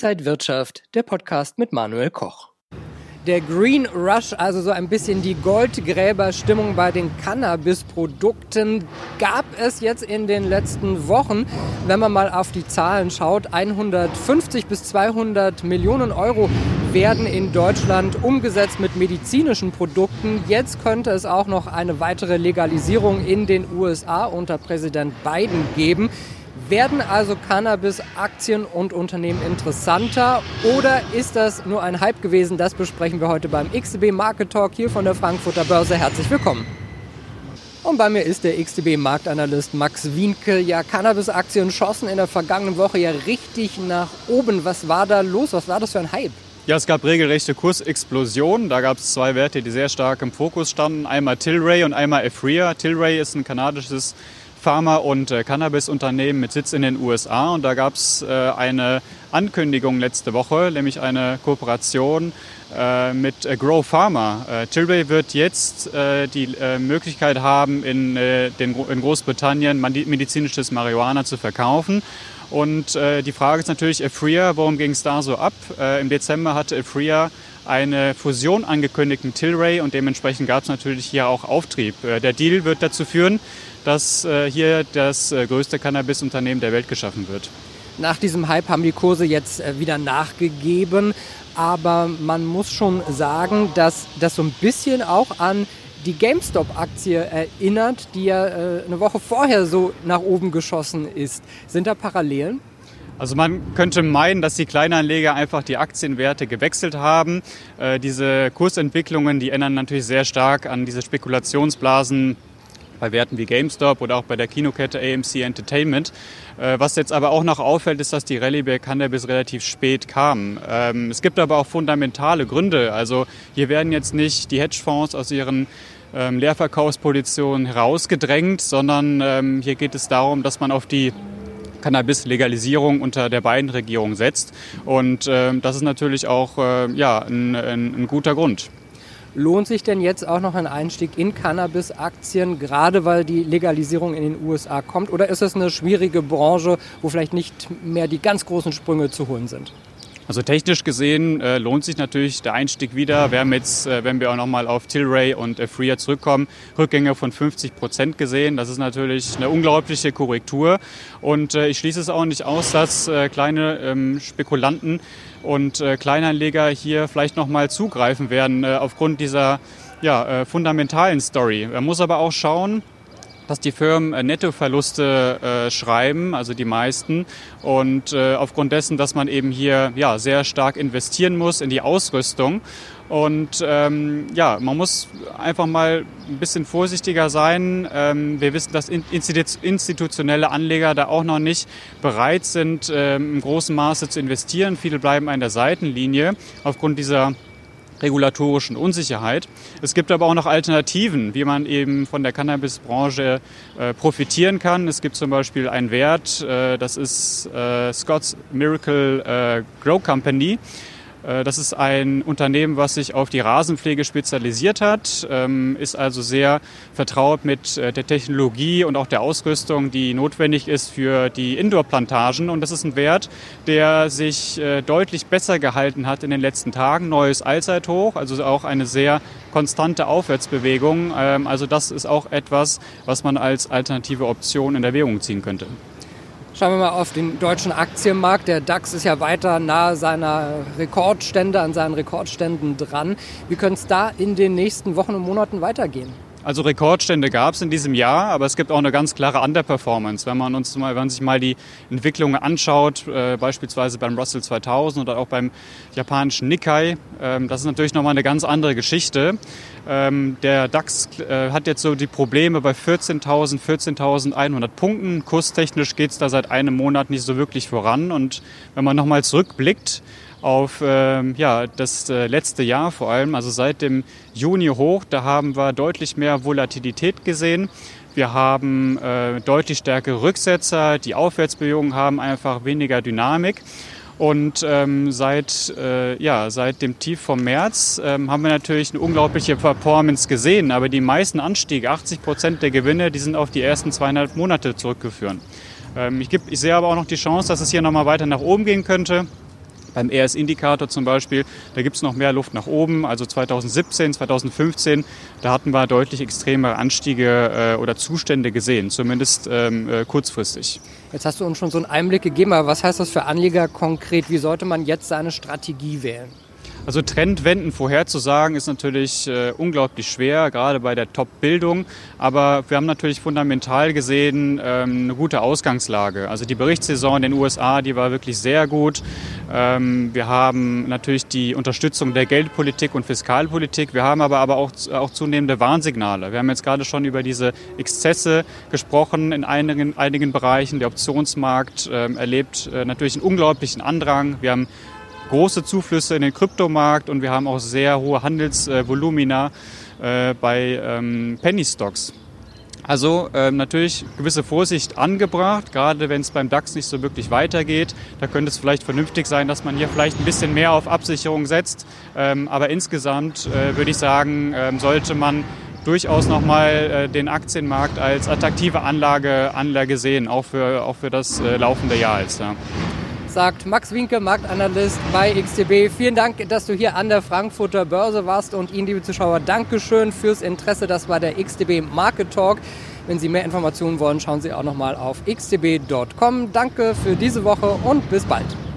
Inside Wirtschaft, der Podcast mit Manuel Koch. Der Green Rush, also so ein bisschen die Goldgräberstimmung bei den Cannabis-Produkten, gab es jetzt in den letzten Wochen. Wenn man mal auf die Zahlen schaut, 150 bis 200 Millionen Euro werden in Deutschland umgesetzt mit medizinischen Produkten. Jetzt könnte es auch noch eine weitere Legalisierung in den USA unter Präsident Biden geben. Werden also Cannabis-Aktien und Unternehmen interessanter oder ist das nur ein Hype gewesen? Das besprechen wir heute beim XTB Market Talk hier von der Frankfurter Börse. Herzlich willkommen. Und bei mir ist der XTB-Marktanalyst Max Wienke. Ja, Cannabis-Aktien schossen in der vergangenen Woche ja richtig nach oben. Was war da los? Was war das für ein Hype? Ja, es gab regelrechte Kursexplosionen. Da gab es zwei Werte, die sehr stark im Fokus standen. Einmal Tilray und einmal Efria. Tilray ist ein kanadisches Pharma- und äh, Cannabis-Unternehmen mit Sitz in den USA. Und da gab es äh, eine Ankündigung letzte Woche, nämlich eine Kooperation äh, mit äh, Grow Pharma. Äh, Tilray wird jetzt äh, die Möglichkeit haben, in, den, in Großbritannien medizinisches Marihuana zu verkaufen. Und die Frage ist natürlich, Efria, worum ging es da so ab? Im Dezember hatte Efria eine Fusion angekündigt mit Tilray und dementsprechend gab es natürlich hier auch Auftrieb. Der Deal wird dazu führen, dass äh, hier das äh, größte Cannabis-Unternehmen der Welt geschaffen wird. Nach diesem Hype haben die Kurse jetzt äh, wieder nachgegeben, aber man muss schon sagen, dass das so ein bisschen auch an die GameStop-Aktie erinnert, die ja eine Woche vorher so nach oben geschossen ist. Sind da Parallelen? Also man könnte meinen, dass die Kleinanleger einfach die Aktienwerte gewechselt haben. Äh, diese Kursentwicklungen, die ändern natürlich sehr stark an diese Spekulationsblasen bei Werten wie GameStop oder auch bei der Kinokette AMC Entertainment. Äh, was jetzt aber auch noch auffällt, ist, dass die Rallye bei Cannabis relativ spät kam. Ähm, es gibt aber auch fundamentale Gründe. Also hier werden jetzt nicht die Hedgefonds aus ihren ähm, Leerverkaufspositionen herausgedrängt, sondern ähm, hier geht es darum, dass man auf die Cannabis-Legalisierung unter der beiden Regierung setzt. Und das ist natürlich auch äh, ja, ein, ein, ein guter Grund. Lohnt sich denn jetzt auch noch ein Einstieg in Cannabis-Aktien, gerade weil die Legalisierung in den USA kommt? Oder ist es eine schwierige Branche, wo vielleicht nicht mehr die ganz großen Sprünge zu holen sind? Also technisch gesehen äh, lohnt sich natürlich der Einstieg wieder. Wir haben jetzt, äh, wenn wir auch nochmal auf Tilray und äh, Freer zurückkommen, Rückgänge von 50 Prozent gesehen. Das ist natürlich eine unglaubliche Korrektur. Und äh, ich schließe es auch nicht aus, dass äh, kleine ähm, Spekulanten und äh, Kleinanleger hier vielleicht nochmal zugreifen werden aufgrund dieser ja, fundamentalen Story. Man muss aber auch schauen, dass die Firmen äh, Nettoverluste äh, schreiben, also die meisten. Und äh, aufgrund dessen, dass man eben hier ja, sehr stark investieren muss in die Ausrüstung. Und ähm, ja, man muss einfach mal ein bisschen vorsichtiger sein. Ähm, wir wissen, dass institutionelle Anleger da auch noch nicht bereit sind, ähm, im großen Maße zu investieren. Viele bleiben an der Seitenlinie aufgrund dieser regulatorischen Unsicherheit. Es gibt aber auch noch Alternativen, wie man eben von der Cannabisbranche äh, profitieren kann. Es gibt zum Beispiel einen Wert, äh, das ist äh, Scott's Miracle äh, Grow Company. Äh, das ist ein Unternehmen, was sich auf die Rasenpflege spezialisiert hat, ähm, ist also sehr vertraut mit äh, der Technologie und auch der Ausrüstung, die notwendig ist für die Indoor-Plantagen. Und das ist ein Wert, der sich äh, deutlich besser gehalten hat in den letzten Tagen. Neues Allzeithoch, also auch eine sehr konstante Aufwärtsbewegung. Ähm, also das ist auch etwas, was man als alternative Option in Erwägung ziehen könnte. Schauen wir mal auf den deutschen Aktienmarkt. Der DAX ist ja weiter nahe seiner Rekordstände, an seinen Rekordständen dran. Wie könnte es da in den nächsten Wochen und Monaten weitergehen? Also Rekordstände gab es in diesem Jahr, aber es gibt auch eine ganz klare Underperformance. Wenn man uns mal, wenn man sich mal die Entwicklungen anschaut, äh, beispielsweise beim Russell 2000 oder auch beim japanischen Nikkei, ähm, das ist natürlich nochmal eine ganz andere Geschichte. Ähm, der DAX äh, hat jetzt so die Probleme bei 14.000, 14.100 Punkten. Kurstechnisch geht es da seit einem Monat nicht so wirklich voran. Und wenn man nochmal zurückblickt, auf ähm, ja, das äh, letzte Jahr vor allem, also seit dem Juni hoch, da haben wir deutlich mehr Volatilität gesehen. Wir haben äh, deutlich stärkere Rücksetzer, die Aufwärtsbewegungen haben einfach weniger Dynamik. Und ähm, seit, äh, ja, seit dem Tief vom März ähm, haben wir natürlich eine unglaubliche Performance gesehen. Aber die meisten Anstiege, 80 Prozent der Gewinne, die sind auf die ersten zweieinhalb Monate zurückgeführt. Ähm, ich, ich sehe aber auch noch die Chance, dass es hier nochmal weiter nach oben gehen könnte. Beim ES-Indikator zum Beispiel, da gibt es noch mehr Luft nach oben. Also 2017, 2015, da hatten wir deutlich extremere Anstiege äh, oder Zustände gesehen, zumindest ähm, äh, kurzfristig. Jetzt hast du uns schon so einen Einblick gegeben, aber was heißt das für Anleger konkret? Wie sollte man jetzt seine Strategie wählen? Also Trendwenden vorherzusagen ist natürlich äh, unglaublich schwer, gerade bei der Top-Bildung. Aber wir haben natürlich fundamental gesehen ähm, eine gute Ausgangslage. Also die Berichtssaison in den USA, die war wirklich sehr gut. Ähm, wir haben natürlich die Unterstützung der Geldpolitik und Fiskalpolitik. Wir haben aber, auch zunehmende Warnsignale. Wir haben jetzt gerade schon über diese Exzesse gesprochen in einigen, einigen Bereichen. Der Optionsmarkt ähm, erlebt äh, natürlich einen unglaublichen Andrang. Wir haben große Zuflüsse in den Kryptomarkt und wir haben auch sehr hohe Handelsvolumina äh, bei ähm, Penny Stocks. Also ähm, natürlich gewisse Vorsicht angebracht, gerade wenn es beim DAX nicht so wirklich weitergeht. Da könnte es vielleicht vernünftig sein, dass man hier vielleicht ein bisschen mehr auf Absicherung setzt. Ähm, aber insgesamt äh, würde ich sagen, ähm, sollte man durchaus nochmal äh, den Aktienmarkt als attraktive Anlage, Anlage sehen, auch für, auch für das äh, laufende Jahr jetzt. Ja sagt Max Winke, Marktanalyst bei XTB. Vielen Dank, dass du hier an der Frankfurter Börse warst und Ihnen, liebe Zuschauer, Dankeschön fürs Interesse. Das war der XTB Market Talk. Wenn Sie mehr Informationen wollen, schauen Sie auch nochmal auf xtb.com. Danke für diese Woche und bis bald.